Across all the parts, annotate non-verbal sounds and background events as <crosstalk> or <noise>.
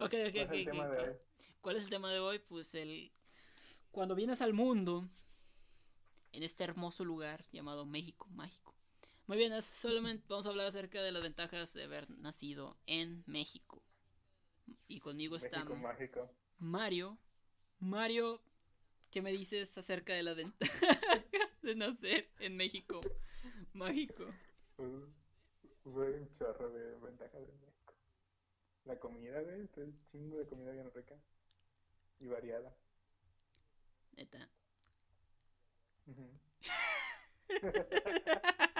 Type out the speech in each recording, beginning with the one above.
Ok, ok, ¿Cuál es el ok, tema ok. de hoy? ¿Cuál es el tema de hoy? Pues el... Cuando vienes al mundo, en este hermoso lugar llamado México, mágico. Muy bien, es solamente vamos a hablar acerca de las ventajas de haber nacido en México. Y conmigo está México mágico. Mario. Mario, ¿qué me dices acerca de las ventajas <laughs> de nacer en México mágico? Pues, güey, un chorro de ventajas de. La comida, güey, es un chingo de comida bien rica y variada. Neta. Ujú. <laughs>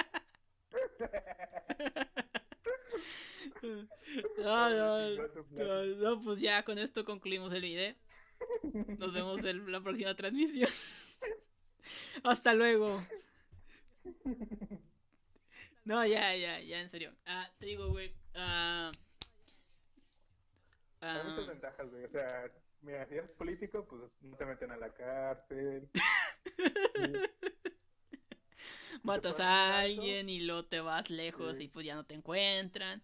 No, no, no, pues ya con esto concluimos el video. Nos vemos en la próxima transmisión. <laughs> Hasta luego. <laughs> No, ya, ya, ya, en serio. Ah, te digo, güey. ah, Hay muchas ventajas, güey. O sea, mira, si eres político, pues no te meten a la cárcel. <laughs> matas a alguien y luego te vas lejos Sí. y pues ya no te encuentran.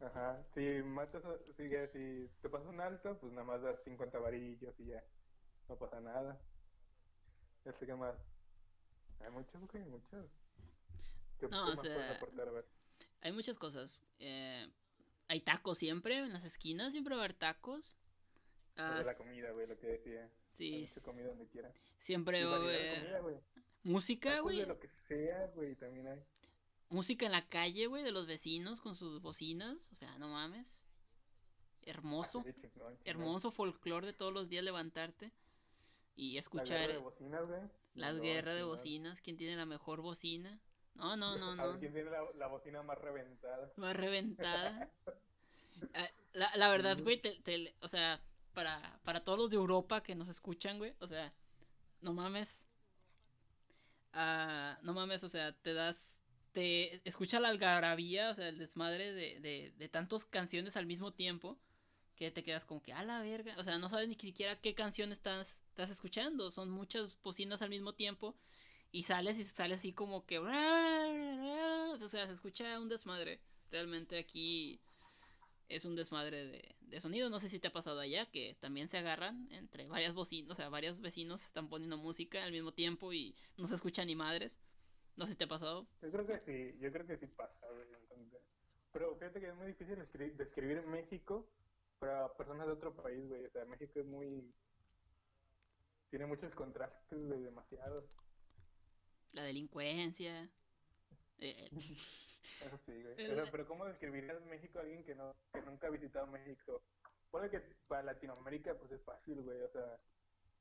Ajá. Si matas, a- si, si te pasas un alto, pues nada más das 50 varillos y ya. No pasa nada. Este que más. Hay muchos, güey, muchos. ¿Qué, No, qué o más puedes sea, aportar? A ver. Hay muchas cosas. eh, hay tacos siempre, en las esquinas siempre va a haber tacos. Ah, la comida, güey, lo que decía. Hay sí, mucha comida donde quiera. siempre va a haber música, güey. lo que sea, güey, también hay. Música en la calle, güey, de los vecinos con sus bocinas. O sea, no mames. Hermoso. Chingón, chingón. Hermoso folclore de todos los días levantarte y La escuchar guerra de bocinas, güey. las guerras de bocinas. ¿Quién tiene la mejor bocina? No, no, no, A no. ver quién tiene la, la bocina más reventada. Más reventada. <laughs> Ah, La, la verdad, güey, te- te- o sea, para, para todos los de Europa que nos escuchan, güey, o sea, no mames. Ah, no mames, o sea, te das, te escucha la algarabía, o sea, el desmadre de, de, de tantas canciones al mismo tiempo, que te quedas como que, a la verga, o sea, no sabes ni siquiera qué canción estás, estás escuchando, son muchas bocinas al mismo tiempo, y sales y sales así como que, o sea, se escucha un desmadre, realmente aquí es un desmadre de, de sonido. No sé si te ha pasado allá, que también se agarran entre varias bocinas, o sea, varios vecinos están poniendo música al mismo tiempo y no se escucha ni madres. No sé si te ha pasado. Yo creo que sí, yo creo que sí pasa, entonces. Pero fíjate que es muy difícil escri- describir México para personas de otro país, güey. O sea, México es muy... Tiene muchos contrastes, güey, demasiados. La delincuencia. eh, <laughs> Eso sí, güey. El- Pero, pero ¿cómo describirías México a alguien que, no, que nunca ha visitado México? Puede que para Latinoamérica, pues es fácil, güey. O sea,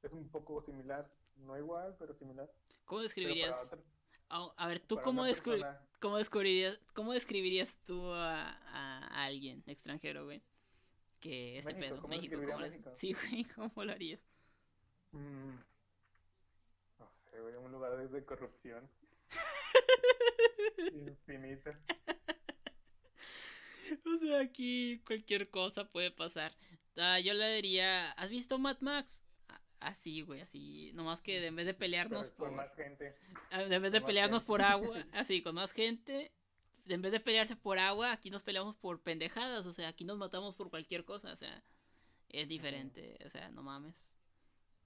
es un poco similar. No igual, pero similar. ¿Cómo describirías? otra- A, a ver, ¿tú cómo, una descubri- persona- cómo, descubrirías, cómo describirías tú a, a- alguien extranjero, güey? Que este México, pedo, ¿cómo México, ¿cómo lo- México? <laughs> Sí, güey, ¿cómo lo harías? Mm, güey, un lugar de, corrupción. <laughs> Infinita. O sea, aquí cualquier cosa puede pasar. Ah, yo le diría, ¿has visto Mad Max? Ah, Así, güey, así. Nomás que en vez de pelearnos con por... más gente. ah, En vez de pelearnos por agua, <laughs> así, con más gente. En vez de pelearse por agua, aquí nos peleamos por pendejadas. O sea, aquí nos matamos por cualquier cosa. O sea, es diferente. O sea, no mames.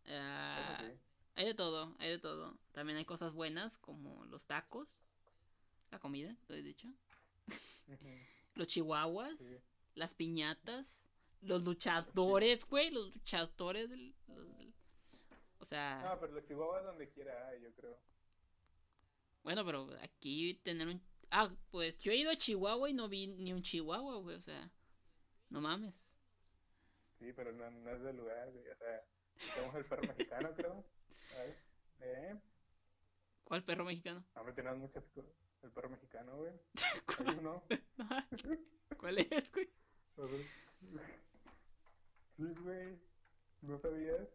Ah. Hay de todo, hay de todo. También hay cosas buenas como los tacos. La comida, lo he dicho. Los chihuahuas. sí. las piñatas, los luchadores, güey, los luchadores del, los del- o sea, No, pero los chihuahuas donde quiera hay, yo creo. bueno, pero aquí tener un ah, pues yo he ido a Chihuahua y no vi ni un chihuahua, güey, o sea, no mames. Sí, pero no, no es del lugar, güey. O sea, tenemos el perro <laughs> mexicano, creo. ¿Eh? ¿Cuál perro mexicano? Hombre, tenemos muchas cosas. El perro mexicano, güey. <laughs> Hay uno. <laughs> ¿Cuál es, güey? Sí, güey. ¿No sabías?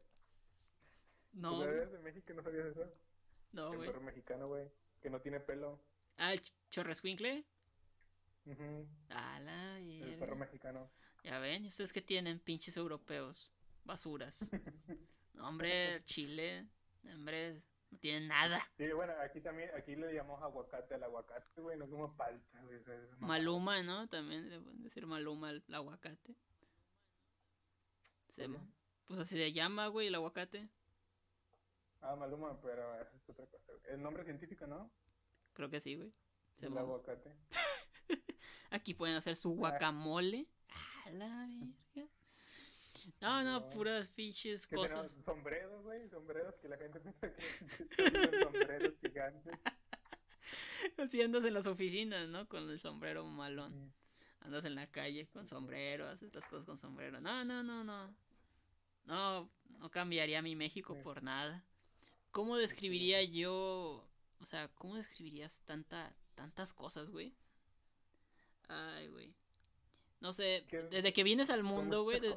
No, ¿Tú güey, eres de México no sabías eso? no, el güey. perro mexicano, güey. Que no tiene pelo. Ah, el ch- chorrescuincle. La El perro mexicano. Ya ven, ¿y ustedes qué tienen, pinches europeos? Basuras. <laughs> Hombre, Chile, hombre, no tienen nada. Sí, bueno, aquí también, aquí le llamamos aguacate al aguacate, güey, no como palta, güey. Maluma, ¿no? También le pueden decir Maluma al aguacate. Se- pues así se llama, güey, el aguacate. Ah, Maluma, pero eso es otra cosa. El nombre científico, ¿no? Creo que sí, güey. Se El aguacate. <laughs> Aquí pueden hacer su guacamole. A la verga. No, no, No. puras pinches cosas. sombreros, güey, sombreros que la gente <laughs> piensa que sombreros gigantes. <laughs> Así andas en las oficinas, ¿no? Con el sombrero malón. Andas en la calle con sombrero, haces las cosas con sombrero. No, no, no, no. No, no cambiaría mi México por nada. ¿Cómo describiría yo? O sea, ¿cómo describirías tanta, tantas cosas, güey? Ay, güey. No sé, ¿Qué- desde que vienes al mundo, güey, des-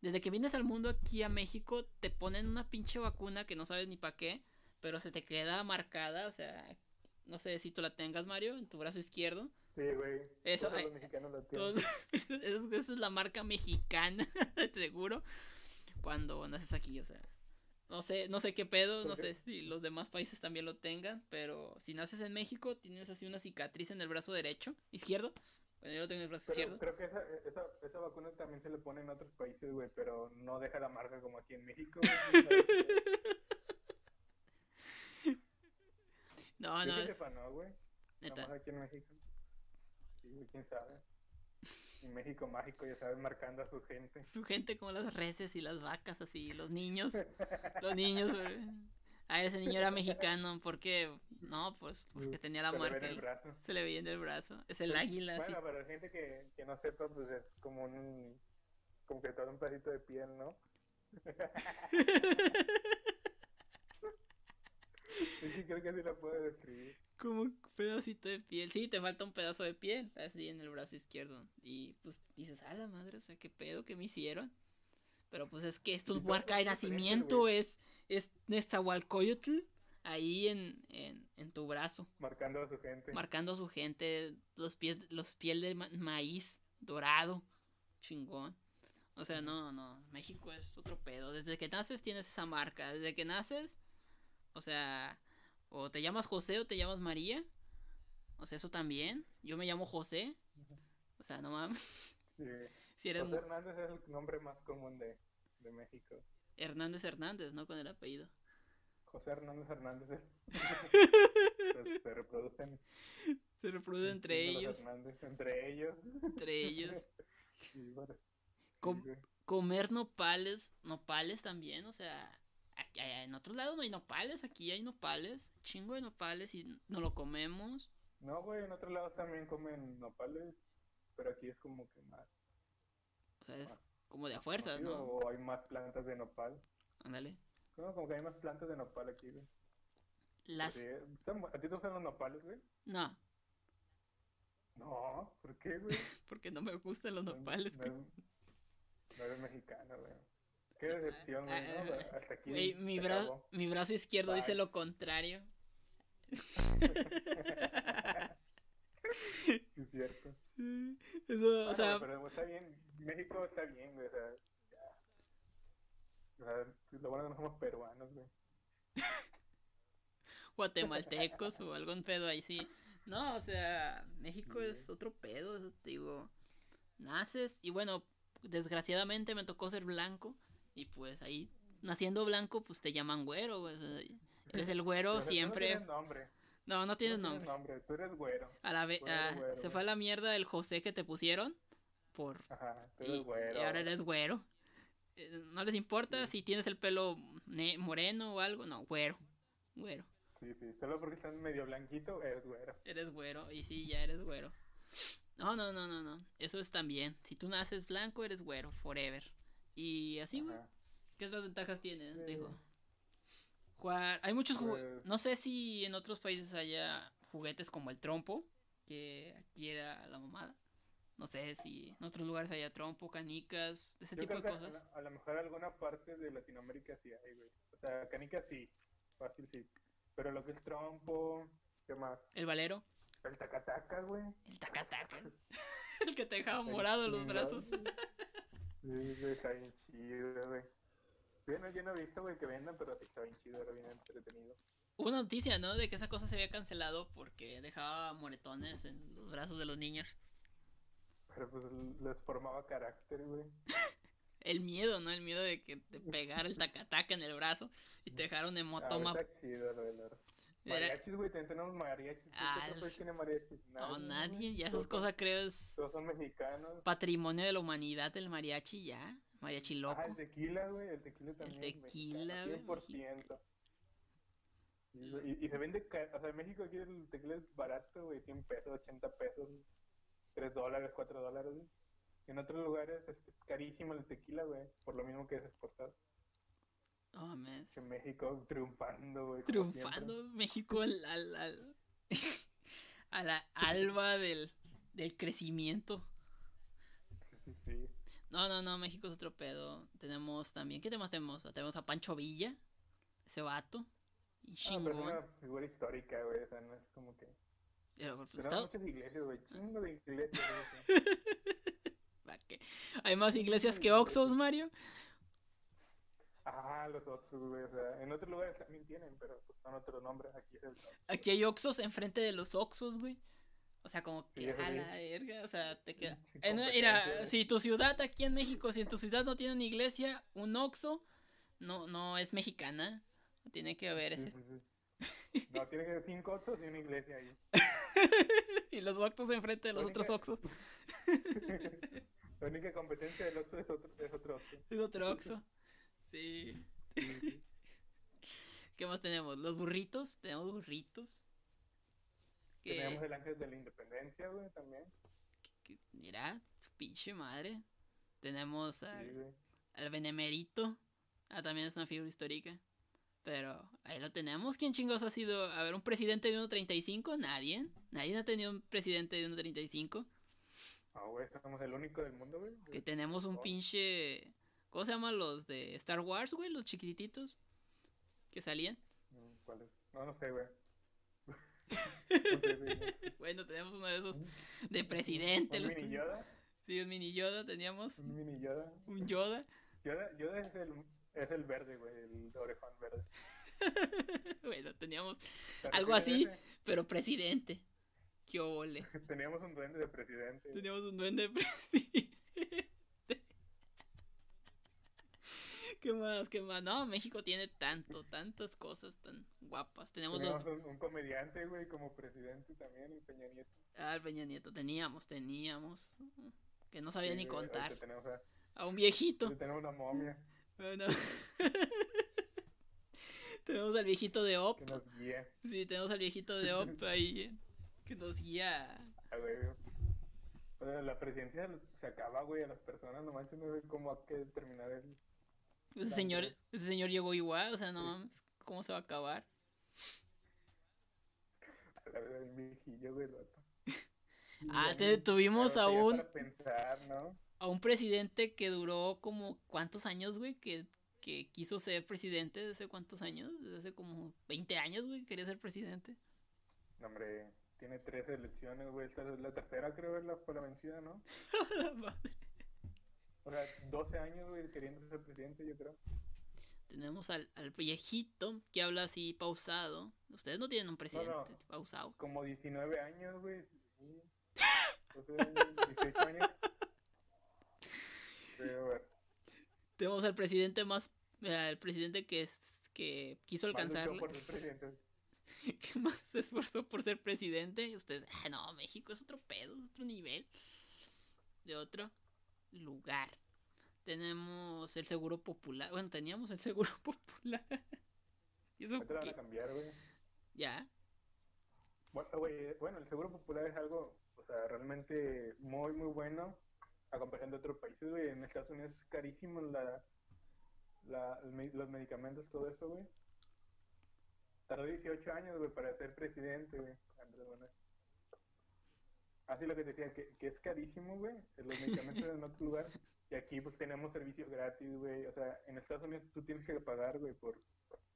desde que vienes al mundo aquí a México, te ponen una pinche vacuna que no sabes ni para qué, pero se te queda marcada, o sea, no sé si tú la tengas, Mario, en tu brazo izquierdo. Sí, güey. Eso, Todos los mexicanos Todo- tienen. <laughs> es- esa es la marca mexicana, <laughs> seguro, cuando naces aquí, o sea. No sé, no sé qué pedo, no sé si los demás países también lo tengan, pero si naces en México, tienes así una cicatriz en el brazo derecho, izquierdo. Bueno, yo lo tengo en el brazo Pero izquierdo. creo que esa, esa, esa vacuna también se le pone en otros países, güey, pero no deja la marca como aquí en México. <laughs> No, no, que sepa, no, güey. aquí en México. Sí, quién sabe. Y México mágico, ya sabes, marcando a su gente. Su gente como las reses y las vacas así, los niños, los niños. güey. Ah, ese niño era mexicano, ¿por qué? No, pues porque tenía la Se le marca, el ahí, brazo. se le veía en el brazo. Es el águila, así. Bueno, para la gente que, que no sepa, pues es como un. Como que todo un pedacito de piel, ¿no? <laughs> Sí, creo que así lo puedo describir. Como un pedacito de piel. Sí, te falta un pedazo de piel, así en el brazo izquierdo. Y pues dices, a la madre, o sea, qué pedo que me hicieron. Pero pues es que es tu Y todas marca de nacimiento, es, es Nezahualcóyotl ahí en, en, en tu brazo. Marcando a su gente. marcando a su gente los pies los piel de ma- maíz dorado chingón o sea no no México es otro pedo desde que naces tienes esa marca desde que naces o sea o te llamas José o te llamas María o sea eso también yo me llamo José o sea no mames Sí. <laughs> si eres José Hernández es el nombre más común de, de México. Hernández Hernández no con el apellido Hernández Hernández <laughs> se, reproducen se reproduce entre los ellos Hernández, entre ellos. entre ellos <laughs> Sí, bueno, sí, Com- güey. comer nopales, nopales también, o sea, aquí- en otros lados no hay nopales, aquí hay nopales, chingo de nopales y no lo comemos. No, güey, en otros lados también comen nopales, pero aquí es como que más. O sea, es como de a fuerzas, ¿no? O hay más plantas de nopal. Ándale. No, como que hay más plantas de nopal aquí, güey. Las Sí, ¿están- ¿A ti te gustan los nopales, güey? no, No, ¿por qué, güey? <laughs> porque no me gustan los No- nopales. No, güey. eres- no eres mexicano, güey. Qué decepción, güey, Ah, ¿no? ah, Hasta aquí. Güey, mi brazo, mi brazo izquierdo dice lo contrario. <laughs> sí, es cierto. <laughs> Eso, o Bueno, sea, pero está bien, México está bien, güey, o sea. O sea, lo bueno que no somos peruanos, güey. <laughs> guatemaltecos o algún pedo ahí sí. No, o sea, México es otro pedo, eso te digo. Naces y bueno, desgraciadamente me tocó ser blanco y pues ahí naciendo blanco pues te llaman güero, güey, o sea, eres el güero <laughs> siempre. No tienes nombre. No, no tienes no nombre. nombre, tú eres güero. A la ve- Güero, ah, güero, se fue a la mierda el José que te pusieron por Ajá, tú y, eres y güero. ahora eres güero. No les importa Sí. si tienes el pelo moreno o algo, no, güero. Güero. Sí, sí, solo porque estás medio blanquito, eres güero. Eres güero, y sí, ya eres güero. No, no, no, no, no. Eso es también. Si tú naces blanco, eres güero, forever. Y así, güey. ¿Qué otras ventajas tienes? Sí. Digo. Jugar. Hay muchos juguetes. No sé si en otros países haya juguetes como el trompo, que aquí era la mamada. No sé si en otros lugares haya trompo, canicas, ese Yo tipo de que cosas. A, lo mejor alguna parte de Latinoamérica sí hay, güey. O sea, canica sí, fácil sí. Pero lo que es trompo, ¿qué más? El valero, El tacataca, güey. el tacataca. <laughs> el que te dejaba morado los chingón. brazos. <laughs> Sí, güey, está bien chido, güey. Yo no, yo no he visto, güey, que vendan, pero sí está bien chido, era bien entretenido. Hubo una noticia, ¿no? De que esa cosa se había cancelado porque dejaba moretones en los brazos de los niños. Pero pues les formaba carácter, güey. <laughs> El miedo, ¿no? El miedo de que te pegara el tacataca en el brazo y te dejara un Ah, hemotoma. chido. Era- Mariachis, güey, también tenemos mariachis. ¿Qué Ah, tiene mariachis? No, güey. nadie. Ya esas son- cosas creo es Todos son mexicanos. patrimonio de la humanidad el mariachi ya. Mariachi loco. Ah, el tequila, güey, el tequila también. es tequila, güey, 100%. Y, y, y se vende, o sea, en México aquí el tequila es barato, güey, 100 pesos, 80 pesos, 3 dólares, 4 dólares, güey. En otros lugares es, es carísimo el tequila, güey, por lo mismo que es exportado. No mames. Que México triunfando, güey. Triunfando México al, al, al- <laughs> a la alba del, del crecimiento. Sí, sí. No, no, no, México es otro pedo. Tenemos también, ¿qué temas tenemos? Tenemos a Pancho Villa, ese vato. y Ah, pero es una figura histórica, güey, o sea, no es como que... Pues, muchas iglesias, güey, chingo de iglesias, sí. <laughs> Hay más iglesias que Oxos, Mario. Ah, los otros, güey, o sea, en otros lugares también tienen, pero pues, son otros nombres, aquí es el... Aquí hay Oxos enfrente de los Oxos, güey. O sea, como Sí, que eso a sí. la verga, o sea, te queda. <laughs> Sí, mira, si tu ciudad aquí en México, si en tu ciudad no tiene una iglesia, un Oxo, no, no es mexicana. Tiene que haber Sí, ese. sí, sí. <laughs> No, tiene que haber cinco otros y una iglesia ahí. <laughs> y los Oxos enfrente de los otros Oxos. <laughs> La única competencia del otro es otro, es otro Oxxo. Es otro Oxo. Sí. Sí, sí. ¿Qué más tenemos? Los burritos. Tenemos burritos. Tenemos el ángel de la independencia, güey, también. que- mira, su pinche madre. Tenemos Sí, al, güey. al Benemérito. Ah, también es una figura histórica. Pero ahí lo tenemos. ¿Quién chingos ha sido? A ver, un presidente de 1.35? Nadie. Nadie ha tenido un presidente de 1.35. Ah, güey, somos el único del mundo, güey. Que tenemos un Oh. pinche. ¿Cómo se llaman los de Star Wars, güey? Los chiquititos. Que salían. Mm, ¿Cuál es? No, no sé, güey. No sé, güey. Bueno, tenemos uno de esos de presidente. ¿Un los mini Yoda? Sí, un mini Yoda. Teníamos ¿Un mini Yoda? un Yoda. Yoda, Yoda es, el, es el verde, güey, el orejón verde. <laughs> bueno, teníamos ¿Te Algo así. ese? Pero presidente. Qué ole. <laughs> Teníamos un duende de presidente. Teníamos un duende de presidente. <laughs> ¿Qué más? ¿Qué más? No, México tiene tanto, tantas cosas tan guapas. Tenemos Teníamos un, comediante, güey, como presidente también, el Peña Nieto. Ah, el Peña Nieto. Teníamos, teníamos. Que no sabía Sí, ni contar. Tenemos, a- A un viejito. tenemos una momia Bueno. <laughs> tenemos al viejito de Op. que nos guía. Sí, tenemos al viejito de Op <laughs> ahí. eh, Que nos guía. O sea, la presidencia se acaba, güey, a las personas, no manches, no sé cómo hay que terminar el... Ese señor, ese señor llegó igual, o sea, no mames, ¿cómo se va a acabar? a la verdad, el viejillo, güey, el vato. <laughs> Ah, te- tuvimos a un, pensar, ¿no? A un presidente que duró como, ¿cuántos años, güey? Que, que quiso ser presidente desde hace cuántos años, desde hace como 20 años, güey, quería ser presidente. No, hombre, tiene tres elecciones, güey, esta es la tercera, creo, es la, la vencida, ¿no? <laughs> La madre. O sea, 12 años, güey, queriendo ser presidente, yo creo. Tenemos al, al viejito que habla así pausado. Ustedes no tienen un presidente no. pausado. Como 19 años, güey. Sí. <laughs> Entonces, 18 años. Tenemos al presidente más, el presidente que es, que quiso presidente. <laughs> que más se esforzó por ser presidente. Y ustedes, ah, no, México es otro pedo, es otro nivel. De otro lugar. Tenemos el seguro popular. Bueno, teníamos el seguro <laughs> popular. ¿Y eso Ahorita lo van a cambiar, güey. Ya. Bueno, güey, bueno, el seguro popular es algo, o sea, realmente muy, muy bueno a comparación de otros países, güey. En Estados Unidos es carísimo la, la, los medicamentos, todo eso, güey. Tardó 18 años, güey, para ser presidente, güey. Andrés Manuel. Así lo que te decía, que, que es carísimo, güey, los medicamentos en otro lugar. Y aquí, pues, tenemos servicios gratis, güey. O sea, en Estados Unidos tú tienes que pagar, güey, por,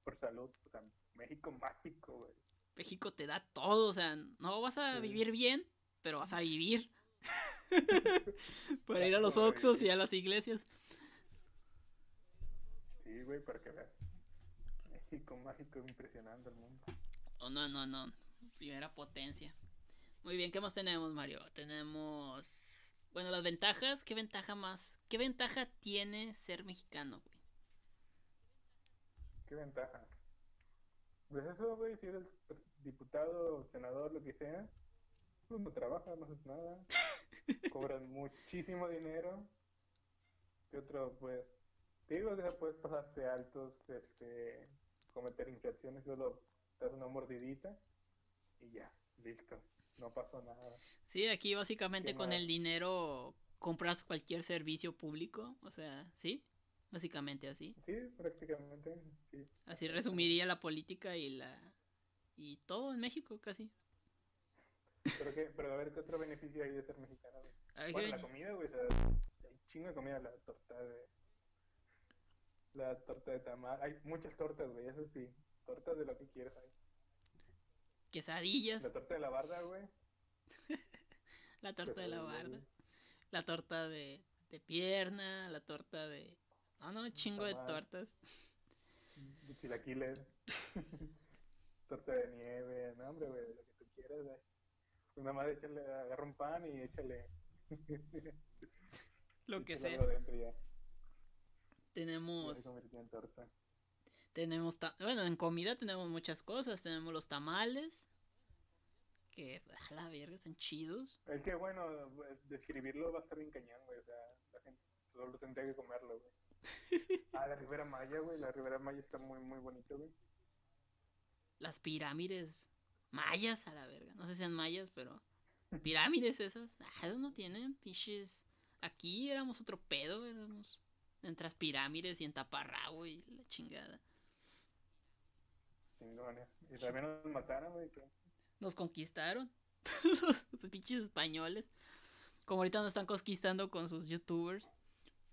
por salud. O sea, México mágico, güey. México te da todo, o sea, no vas a Sí. vivir bien, pero vas a vivir. <laughs> Para ir a los Oxos y a las iglesias. Sí, güey, para que veas. México mágico impresionando el mundo. Oh, no, no, no. Primera potencia. Muy bien, ¿qué más tenemos, Mario? Tenemos Bueno, las ventajas, ¿qué ventaja más? ¿Qué ventaja tiene ser mexicano, güey? ¿Qué ventaja? Pues eso, güey, si eres diputado, senador, lo que sea, pues no trabajas, no haces nada. <laughs> <laughs> Cobras muchísimo dinero. ¿Qué otro, pues? Te digo que puedes pasarte altos, este, cometer infracciones, solo das una mordidita y ya, listo no pasó nada. Sí, aquí básicamente con el dinero compras cualquier servicio público, o sea, ¿sí? Básicamente así. Sí, prácticamente, sí. Así resumiría la política y la... y todo en México casi. Pero, a ver, ¿qué otro beneficio hay de ser mexicano? Bueno, la comida, güey, o sea, hay chingo de comida, la torta de... La torta de tamal, hay muchas tortas, güey, eso sí, tortas de lo que quieras hay quesadillas. La torta de la barda, güey. <laughs> la torta de la barda. La torta de, de pierna, la torta de... Ah, no, chingo de tortas. De chilaquiles. <laughs> torta de nieve, no, hombre, güey, lo que tú quieras, güey. Nada más échale, agarra un pan y échale... <laughs> lo que sea. Tenemos... Tenemos, bueno, en comida tenemos muchas cosas. Tenemos los tamales, que a la verga están chidos. Es que bueno, describirlo va a estar bien cañón, güey. O sea, la gente solo tendría que comerlo, güey. <laughs> ah, la Ribera Maya, güey. La Ribera Maya está muy, muy bonita, güey. Las pirámides mayas, a la verga. No sé si sean mayas, pero. Pirámides esas. Ah, no tienen, piches. Aquí éramos otro pedo, éramos. Entre las pirámides y en Taparrao y la chingada. Y también nos mataron, güey. Nos conquistaron. <laughs> los pinches españoles. Como ahorita nos están conquistando con sus youtubers.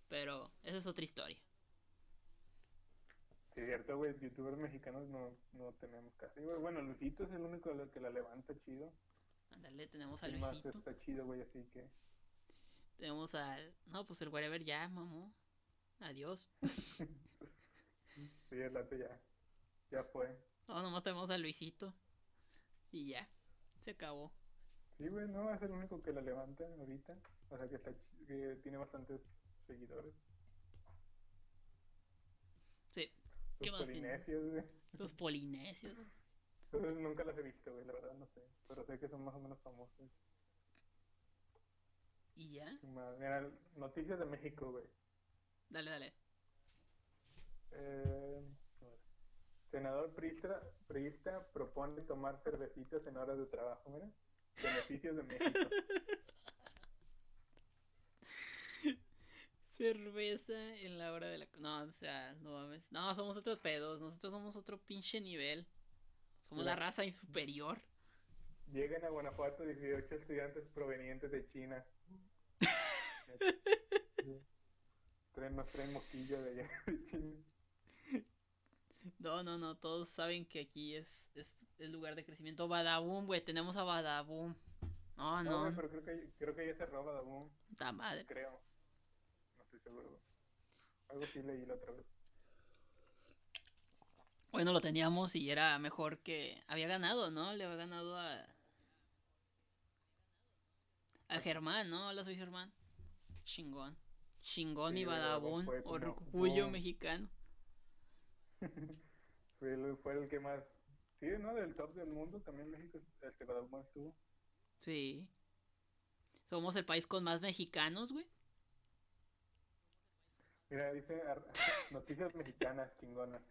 Pero esa es otra historia. Cierto, güey. Youtubers mexicanos no, no tenemos casi, güey. Bueno, Luisito es el único que la levanta chido. Ándale, tenemos a Luisito. está chido, güey, así que. Tenemos al. No, pues el whatever ya, mamó. Adiós. sí, el lato ya. Ya fue. No, nomás tenemos a Luisito. Y ya. Se acabó. Sí, güey, no ser el único que la levanta ahorita. O sea, que, que tiene bastantes seguidores. Sí. ¿Qué Los polinesios, güey. Los polinesios. nunca los he visto, güey, la verdad no sé. Pero sé que son más o menos famosos. ¿Y ya? Mira, noticias de México, güey. Dale, dale. Eh, Senador Priista, Priista propone tomar cervecitas en horas de trabajo, mira. Beneficios de México. <laughs> Cerveza en la hora de la... No, o sea, no mames. No, somos otros pedos. Nosotros somos otro pinche nivel. Somos la raza superior. Llegan a Guanajuato 18 estudiantes provenientes de China. <laughs> traen, nos traen moquillo de allá de China. No, no, no, todos saben que aquí es, es el lugar de crecimiento. Badaboom, güey, tenemos a Badaboom. No, no. no. pero creo que, creo que ya cerró Badaboom. Está madre. Creo. Seguro. Algo sí leí la otra vez. Bueno, lo teníamos y era mejor que. Había ganado, ¿no? Le había ganado a. Al Germán, ¿no? Hola, soy Germán. Chingón. Chingón y Badaboom. Orgullo mexicano. <laughs> fue, el, fue el que más. Sí, ¿no? Del top del mundo también México, el que más estuvo. Sí. Somos el país con más mexicanos, güey. Mira, dice <laughs> noticias mexicanas chingonas.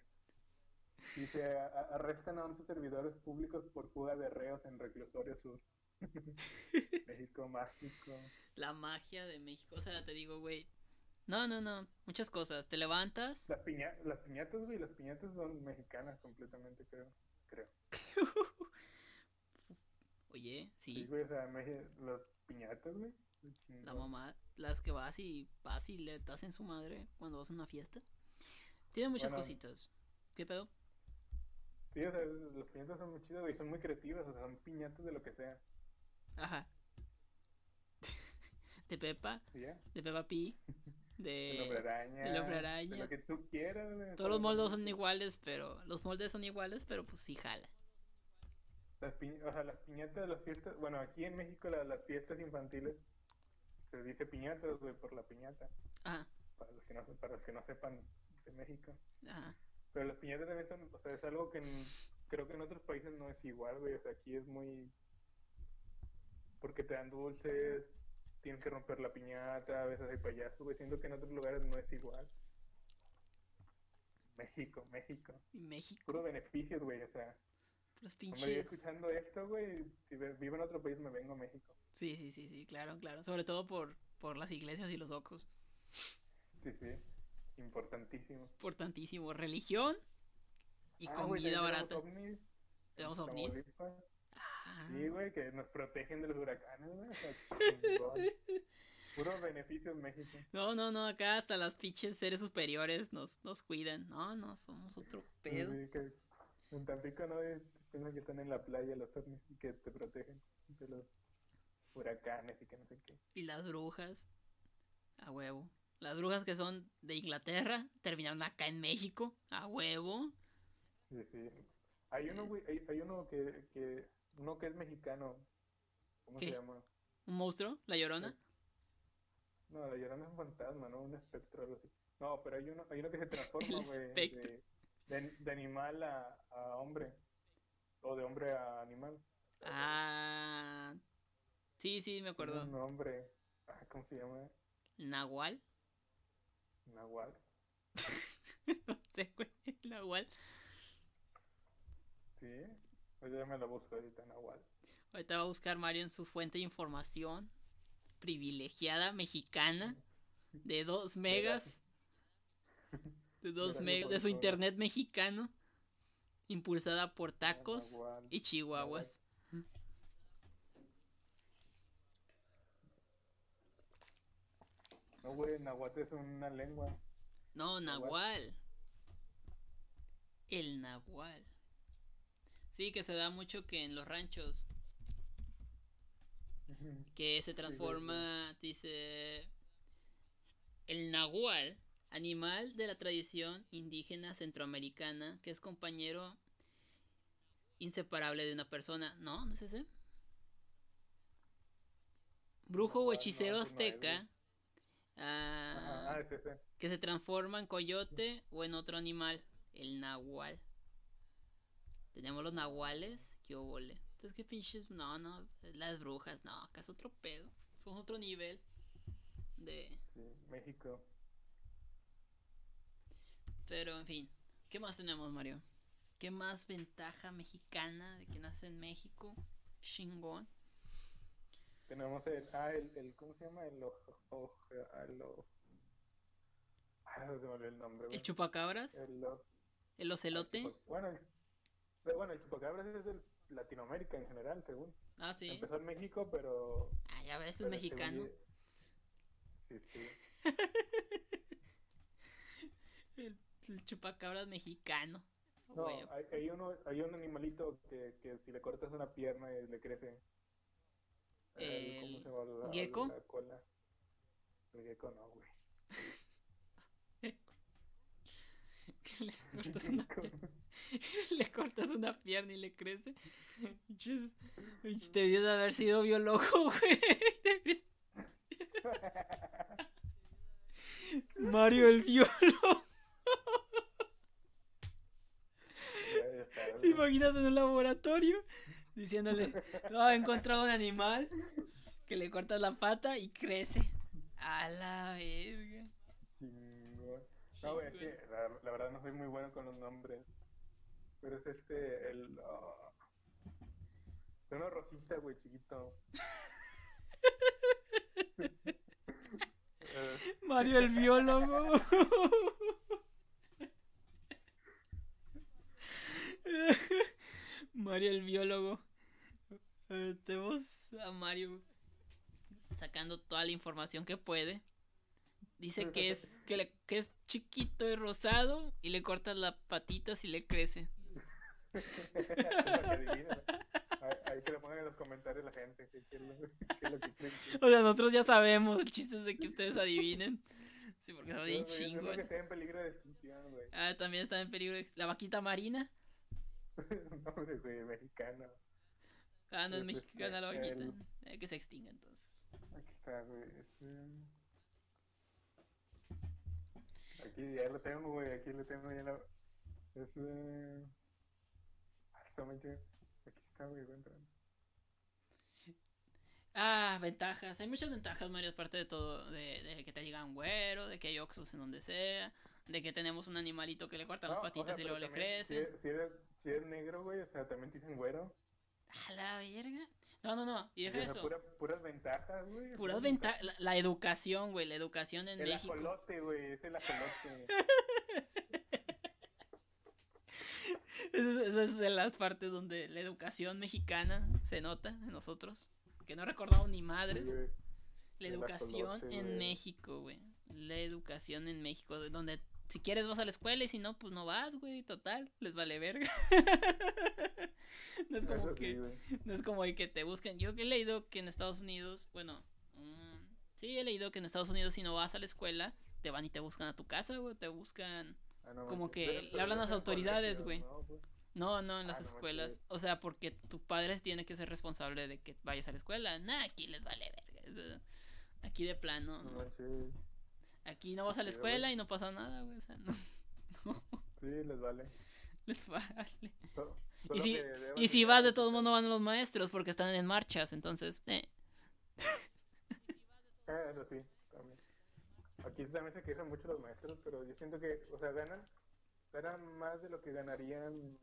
Dice, arrestan a 11 servidores públicos por fuga de reos en Reclusorio Sur. <laughs> México mágico. La magia de México. O sea, te digo, güey, no, no, no. Muchas cosas. Te levantas. Las, piña las piñatas, güey. Las piñatas son mexicanas completamente, creo. Creo. <laughs> Oye, sí. Sí, güey, o sea, las piñatas, güey. La mamá, las que vas y vas y le das en su madre cuando vas a una fiesta. Tiene muchas cositas. ¿Qué pedo? Sí, o sea, las piñatas son muy chidas, güey. Son muy creativas, o sea, son piñatas de lo que sea. Ajá. <laughs> de Pepa. ¿Sí, De Pepa Pi. <laughs> de el hombre araña, el hombre araña. De lo que tú quieras, Todos los moldes son iguales, pero los moldes son iguales, pero pues sí jala. Las, o sea, las piñatas de las fiestas, bueno, aquí en México las fiestas infantiles se dice piñatas, güey, por la piñata. Ajá, Para los que no, para los que no sepan de México. ajá. Pero las piñatas también son, o sea, es algo que en- creo que en otros países no es igual, güey. O sea, aquí es muy. Porque te dan dulces, tienes que romper la piñata, a veces hay payasos, güey. Siento que en otros lugares no es igual. México, México. Y México, Puro beneficios, güey. O sea, los no me voy pinches. escuchando esto, güey. Si vivo en otro país, me vengo a México. Sí, sí, sí, sí, claro, claro. Sobre todo por, por las iglesias y los oxos. Sí, sí. Importantísimo. Importantísimo. Religión y Ah, comida también barata. tenemos ovnis Tenemos en ovnis. Ah, Sí, güey, que nos protegen de los huracanes, güey. o sea, chingón. <laughs> Puro beneficio en México. No, no, no, acá hasta las pinches seres superiores nos, nos cuidan. No, no, somos otro pedo. Sí, que en Tampico no piensan que están en la playa los ovnis y que te protegen de los huracanes y que no sé qué. Y las brujas. A huevo. Las brujas que son de Inglaterra terminaron acá en México. A huevo. Sí, sí. Hay uno, güey, hay, hay uno que, que, uno que es mexicano. ¿Cómo ¿Qué? se llama? ¿Un monstruo? ¿La llorona? No, la llorona es un fantasma, ¿no? Un espectro algo así. No, pero hay uno, hay uno que se <laughs> transforma, güey, de, de, de animal a, a hombre. O de hombre a animal. Ah. Sí, sí, me acuerdo. Un nombre. Ah, ¿Cómo se llama? Nahual. Nahual. <laughs> no sé, güey. Nahual. Sí. Pues ya me lo busco ahorita, Nahual. Ahorita va a buscar Mario en su fuente de información privilegiada mexicana <laughs> de 2 megas. De 2 Gracias <laughs> megas. De su internet mexicano. Impulsada por tacos y chihuahuas. No, güey, Nahuatl es una lengua. No. Nahual. El Nahual. Sí, que se da mucho que en los ranchos que se transforma, dice, el nahual, animal de la tradición indígena centroamericana, que es compañero inseparable de una persona. ¿No? ¿No es ese? Brujo o no, hechicero no azteca, ah, ah, que se transforma en coyote o en otro animal, el nahual. Tenemos los nahuales, qué óvole. Entonces, qué pinches, no, no, las brujas, no, acá es otro pedo. Somos otro nivel de... Sí, México. Pero, en fin, ¿qué más tenemos, Mario? ¿Qué más ventaja mexicana de que nace en México? Chingón. Tenemos el, ah, el, el ¿cómo se llama? El ojo, ojo, el ojo. Ah, se me olvidó el nombre. El chupacabras, El el ocelote. Bueno, el, bueno, el chupacabras es de Latinoamérica en general, según. Ah, sí. Empezó en México, pero... Ah, ya ves, es mexicano. según- Sí, sí. <laughs> El, el chupacabras mexicano. No, Güey, hay, hay uno, hay un animalito que, que si le cortas una pierna y le crece. el- ¿Cómo se llama? La, gecko. la cola. El gecko no, güey. <laughs> le cortas una pierna, <laughs> le cortas una pierna y le crece. Pinche, Debías de haber sido biólogo, <laughs> güey. Mario el biólogo. Ya, ya está, ¿Te imaginas en un laboratorio? Diciéndole, no, he encontrado un animal que le cortas la pata y crece. A la verga. Chingón. No, güey, es que la, la verdad no soy muy bueno con los nombres. Pero es este, el... ah, es una rosita, güey, chiquito. <laughs> Mario el biólogo. <laughs> Mario el biólogo. Eh, tenemos a Mario sacando toda la información que puede. Dice que es <laughs> que, le- que es chiquito y rosado y le cortas las patitas y le crece. Ahí, que lo pongan en los comentarios la gente. ¿Qué, qué es, lo, qué es lo que creen que- O sea, nosotros ya sabemos. El chiste es de que ustedes adivinen. Sí, porque son bien chingón. está en peligro de extinción, güey. Ah, también está en peligro. de La vaquita marina. <laughs> Nombre, güey, mexicano. Ah, no es mexicana la vaquita. el- Eh, que se extinga entonces. Aquí está, güey. Este... Aquí ya lo tengo, güey. Aquí lo tengo ya. Lo... Es. Eh... Está muy chido. Aquí está, güey. entrando. Ah, ventajas. Hay muchas ventajas, Mario, aparte de todo. De, de que te digan güero, de que hay oxos en donde sea, de que tenemos un animalito que le cortan las No, o patitas sea, y luego le crecen. Si, eres, si eres negro, güey, o sea, también te dicen güero. A la verga. No, no, no. Y deja eso. pura- puras ventajas, güey. Puras ventajas. La, la educación, güey. La educación en El México. ajolote, güey. Es el ajolote. Esa es, es de las partes donde la educación mexicana se nota en nosotros. Que no recordamos ni madres. La el educación en. México, güey. La educación en México. de- Donde si quieres vas a la escuela y si no, pues no vas, güey. Total, les vale verga. <laughs> no es como Eso que. No es como que te busquen. Yo que he leído que en Estados Unidos, bueno, mm, sí he leído que en Estados Unidos si no vas a la escuela, te van y te buscan a tu casa, güey, te buscan. Ah, no como que Pero- le hablan no las autoridades, güey. ¿no, güey? No, no, en las Ah, escuelas. O sea, porque tu padre tiene que ser responsable de que vayas a la escuela. Nah, aquí les vale verga. Aquí de plano, No. Aquí no vas a la escuela y no pasa nada, güey. O sea, no, <laughs> no Sí, les vale. <laughs> les vale. So- Y si, y si vas, de modos no van los maestros porque están en marchas. Entonces, eh. Eso sí, también. Aquí también se quejan mucho los maestros, pero yo siento que, o sea, ganan, ganan más de lo que ganarían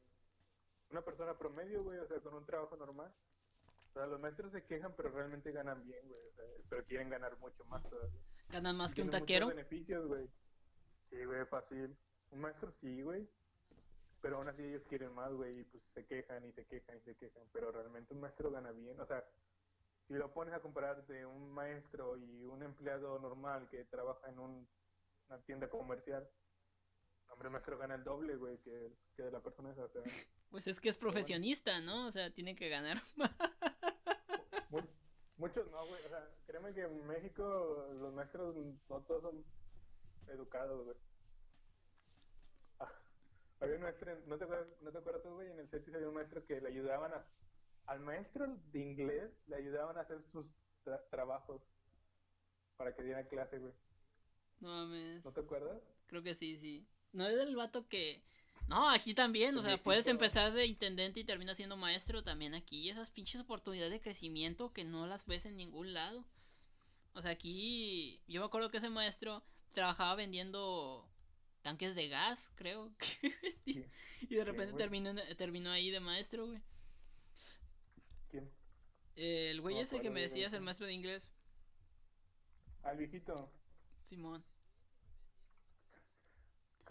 una persona promedio, güey, o sea, con un trabajo normal. O sea, los maestros se quejan, pero realmente ganan bien, güey, o sea, pero quieren ganar mucho más todavía. Ganan más que un taquero. beneficios, güey. Sí, güey, fácil. Un maestro sí, güey. Pero aún así ellos quieren más, güey, y pues se quejan y se quejan y se quejan. Pero realmente un maestro gana bien. O sea, si lo pones a comparar de un maestro y un empleado normal que trabaja en un- una tienda comercial, hombre, el maestro gana el doble, güey, que, que de la persona esa. O sea, Pues es que es profesionista, ¿no? O sea, tiene que ganar <laughs> más. Mu- muchos no, güey. O sea, créeme que en México los maestros no todos son educados, güey. Ah, había un maestro, ¿no te acuerdas, no te acuerdas tú, güey? En el CETIS había un maestro que le ayudaban a... Al maestro de inglés le ayudaban a hacer sus tra- trabajos para que diera clase, güey. No mames. ¿No te acuerdas? Creo que sí, sí. No es el vato que. No, aquí también, o sea, puedes empezar de intendente y terminas siendo maestro también aquí. Esas pinches oportunidades de crecimiento que no las ves en ningún lado. O sea, aquí yo me acuerdo que ese maestro trabajaba vendiendo tanques de gas, creo. <laughs> que y de repente terminó, terminó ahí de maestro, güey. ¿Quién? El güey No ese que me de decías, el maestro de inglés, Al viejito. Simón.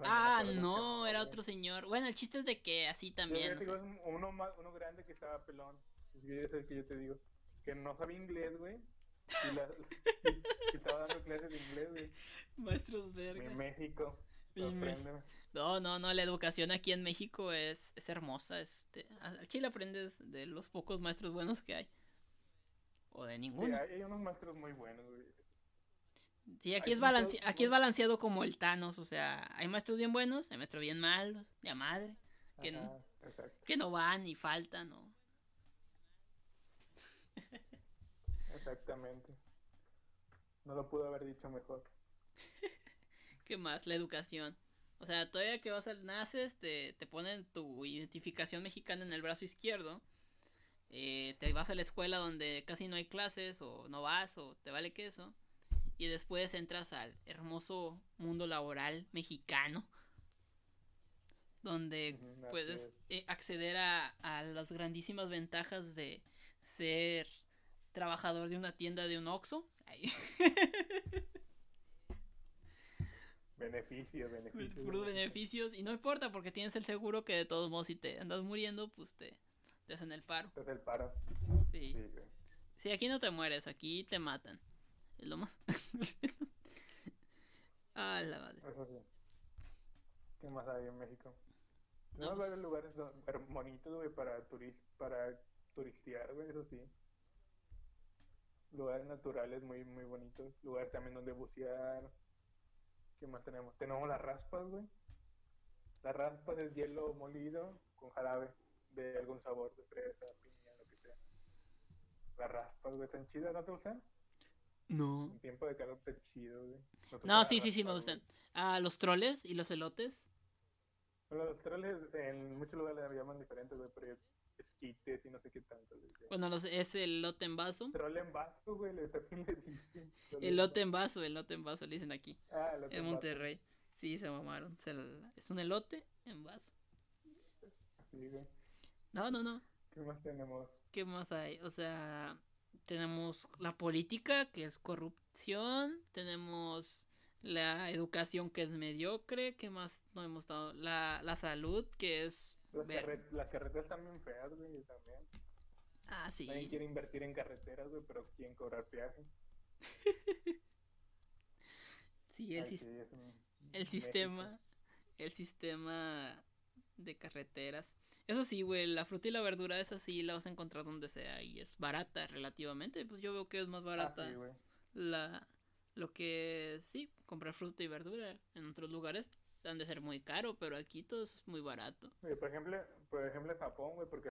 Ah, no, era otro señor. Bueno, el chiste es de que así también. ya o te sea, digo, es uno, más, uno grande que estaba pelón. Sí, es el que yo te digo. Que no sabía inglés, güey. Y, la, <laughs> y estaba dando clases de inglés, güey. maestros En vergas. México. En Sorpréndeme. No, no, no, la educación aquí en México es, es hermosa. Este, al Chile aprendes de los pocos maestros buenos que hay. O de Sí, ninguno. hay, hay unos maestros muy buenos, güey. Sí, aquí es, muchos- aquí es balanceado como el Thanos. O sea, hay maestros bien buenos, hay maestros bien malos, de a madre, que, n- Ajá, exacto. que no van y faltan. ¿no? Exactamente. No lo pudo haber dicho mejor. <laughs> ¿Qué más? La educación. O sea, todavía que vas al naces, te, te ponen tu identificación mexicana en el brazo izquierdo. eh, te vas a la escuela donde casi no hay clases, o no vas, o te vale queso. Y después entras al hermoso mundo laboral mexicano. Donde así puedes es. eh, acceder a, a las grandísimas ventajas de ser trabajador de una tienda de un Oxxo. <laughs> Beneficios, beneficios. puros beneficios y no importa porque tienes el seguro que de todos modos si te andas muriendo pues te, te hacen el paro Este es el paro. sí. Sí aquí no te mueres aquí te matan es lo más <laughs> ah la madre Eso sí. ¿Qué más hay en México? No, Tenemos pues- varios lugares do- pero bonitos, güey, para, turis para turistear, güey, eso sí. Lugares naturales muy, muy bonitos. Lugares también donde bucear. ¿Qué más tenemos? Tenemos las raspas, güey. Las raspas es hielo molido con jarabe de algún sabor, de fresa, piña, lo que sea. Las raspas, güey, están chidas, ¿no te gustan? No. En tiempo de calor chido, güey. No, sí, sí, sí, me gustan. Ah, los troles y los elotes. Bueno, los troles en muchos lugares le llaman diferentes, güey, pero esquites y no sé qué tanto. Güey. Bueno, los, es el lote en vaso. Trole en vaso, güey, le dicen. El lote en vaso, el lote en vaso, le dicen aquí. Ah, el lote En vaso. Monterrey. Sí, se mamaron. Se la- Es un elote en vaso. Sí, güey. No, no, no. ¿Qué más tenemos? ¿Qué más hay? O sea, tenemos la política, que es corrupción. Tenemos la educación, que es mediocre. ¿Qué más no hemos dado? La, la salud, que es... Las, ver- carre- las carreteras bien feas, güey, también. Ah, sí. Nadie quiere invertir en carreteras, güey, pero quieren cobrar peaje. <laughs> Sí, el, Ay, sis- sí, el México. sistema... El sistema de carreteras. Eso sí, güey, la fruta y la verdura, esa sí la vas a encontrar donde sea y es barata relativamente. Pues yo veo que es más Ah, barata sí, la lo que sí, comprar fruta y verdura en otros lugares han de ser muy caro, pero aquí todo es muy barato. Por ejemplo, por ejemplo en Japón, güey, porque